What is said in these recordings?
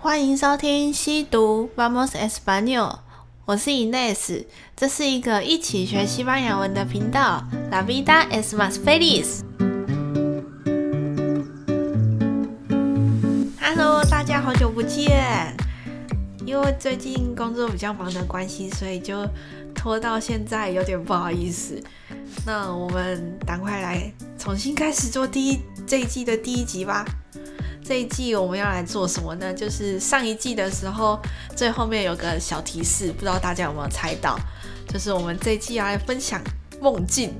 欢迎收听西读 Vamos Español，我是 Ines，这是一个一起学西班牙文的频道。La vida es más feliz。Hello，大家好久不见。因为最近工作比较忙的关系，所以就拖到现在，有点不好意思。那我们赶快来重新开始做第一这一季的第一集吧。这一季我们要来做什么呢？就是上一季的时候，最后面有个小提示，不知道大家有没有猜到？就是我们这一季要来分享梦境，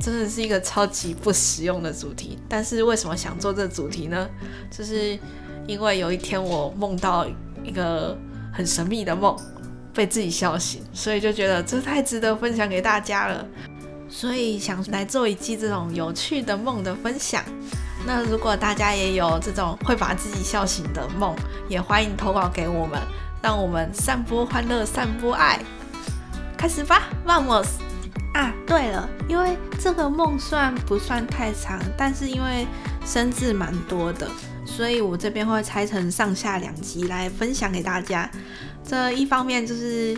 真的是一个超级不实用的主题。但是为什么想做这主题呢？就是因为有一天我梦到一个很神秘的梦，被自己笑醒，所以就觉得这太值得分享给大家了，所以想来做一季这种有趣的梦的分享。那如果大家也有这种会把自己笑醒的梦，也欢迎投稿给我们，让我们散播欢乐，散播爱。开始吧，Vamos！啊，对了，因为这个梦虽然不算太长，但是因为生字蛮多的，所以我这边会拆成上下两集来分享给大家。这一方面就是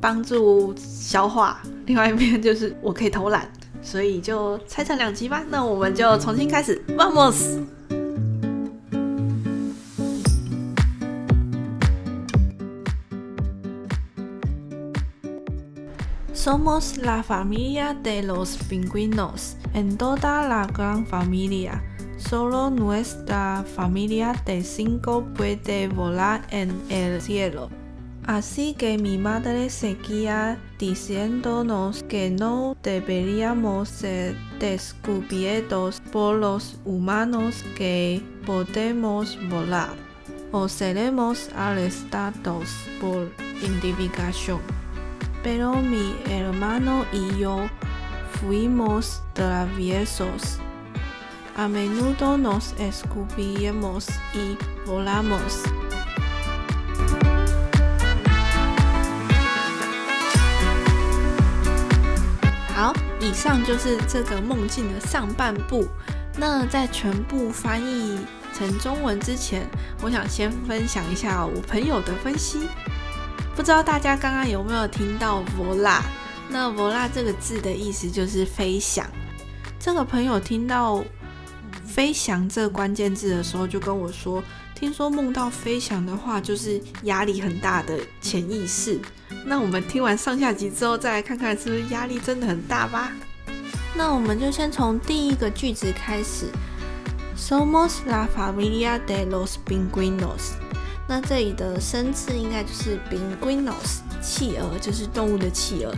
帮助消化，另外一面就是我可以偷懒。所以就拆成两集吧。那我们就重新开始，Vamos。Somos la familia de los pingüinos. En toda la gran familia, solo nuestra familia de cinco puede volar en el cielo. Así que mi madre seguía diciéndonos que no deberíamos ser descubiertos por los humanos que podemos volar o seremos arrestados por identificación. Pero mi hermano y yo fuimos traviesos. A menudo nos escupíamos y volamos. 以上就是这个梦境的上半部。那在全部翻译成中文之前，我想先分享一下我朋友的分析。不知道大家刚刚有没有听到 “vola”？那 “vola” 这个字的意思就是飞翔。这个朋友听到“飞翔”这个关键字的时候，就跟我说。听说梦到飞翔的话，就是压力很大的潜意识。那我们听完上下集之后，再来看看是不是压力真的很大吧。那我们就先从第一个句子开始：Somos la familia de los pingüinos。那这里的生字应该就是 pingüinos，企鹅，就是动物的企鹅。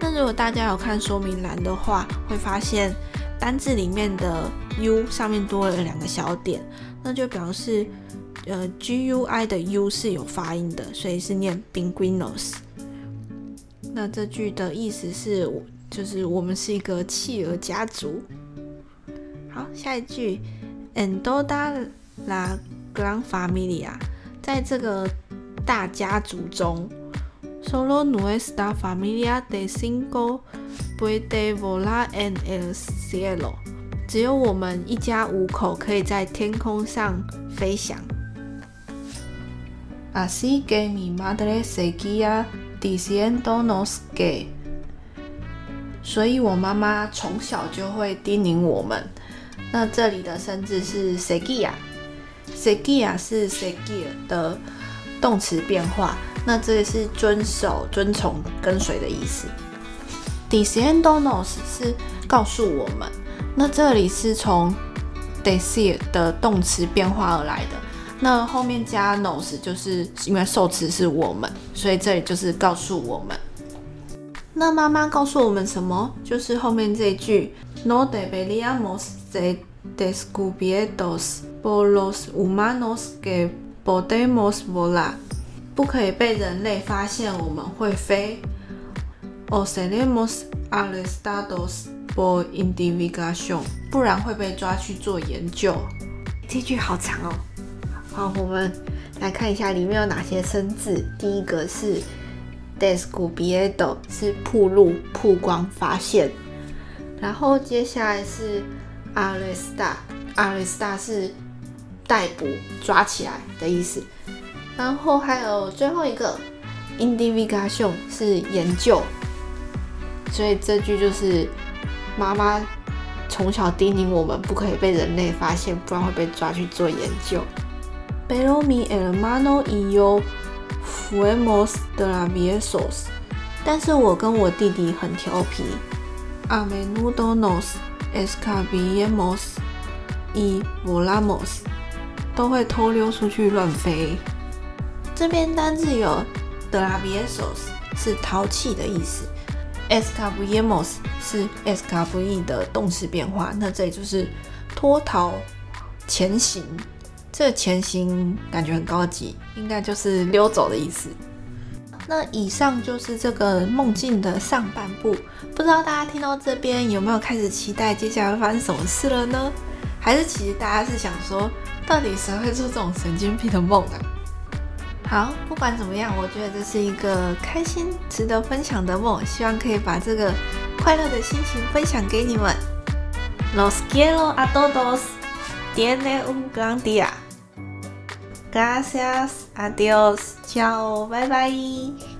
那如果大家有看说明栏的话，会发现单字里面的 u 上面多了两个小点，那就表示。呃，G U I 的 U 是有发音的，所以是念 pingüinos。那这句的意思是，就是我们是一个企鹅家族。好，下一句，En toda la gran familia，在这个大家族中，Solo nuestra familia de cinco puede volar en el cielo，只有我们一家五口可以在天空上飞翔。Así que mi madre seguía diciéndonos que，所以我妈妈从小就会叮咛我们。那这里的生字是 seguía，seguía 是 seguir 的动词变化。那这里是遵守、遵从、跟随的意思。diciéndonos 是告诉我们。那这里是从 decir 的动词变化而来的。那后面加 nos 就是因为受词是我们，所以这里就是告诉我们。那妈妈告诉我们什么？就是后面这一句 No deberíamos de descubiertos por los humanos que podemos volar，不可以被人类发现我们会飞。O seremos arrestados por investigación，不然会被抓去做研究。这句好长哦。好，我们来看一下里面有哪些生字。第一个是 descubierto，是曝露、曝光、发现。然后接下来是 arrestar，arrestar 是逮捕、抓起来的意思。然后还有最后一个，investigación 是研究，所以这句就是妈妈从小叮咛我们不可以被人类发现，不然会被抓去做研究。Pero mi hermano y yo fuimos traviesos，但是我跟我弟弟很调皮。A menudo nos escabullíamos y volamos，都会偷溜出去乱飞。这边单字有 traviesos 是淘气的意思，escabullíamos 是 escabullir 的动词变化，那这里就是脱逃、潜行。这个潜行感觉很高级，应该就是溜走的意思。那以上就是这个梦境的上半部，不知道大家听到这边有没有开始期待接下来会发生什么事了呢？还是其实大家是想说，到底谁会做这种神经病的梦啊？好，不管怎么样，我觉得这是一个开心、值得分享的梦，希望可以把这个快乐的心情分享给你们。Los quiero a todos. Tiene un gran día. Gracias. Adiós. Chao. Bye bye.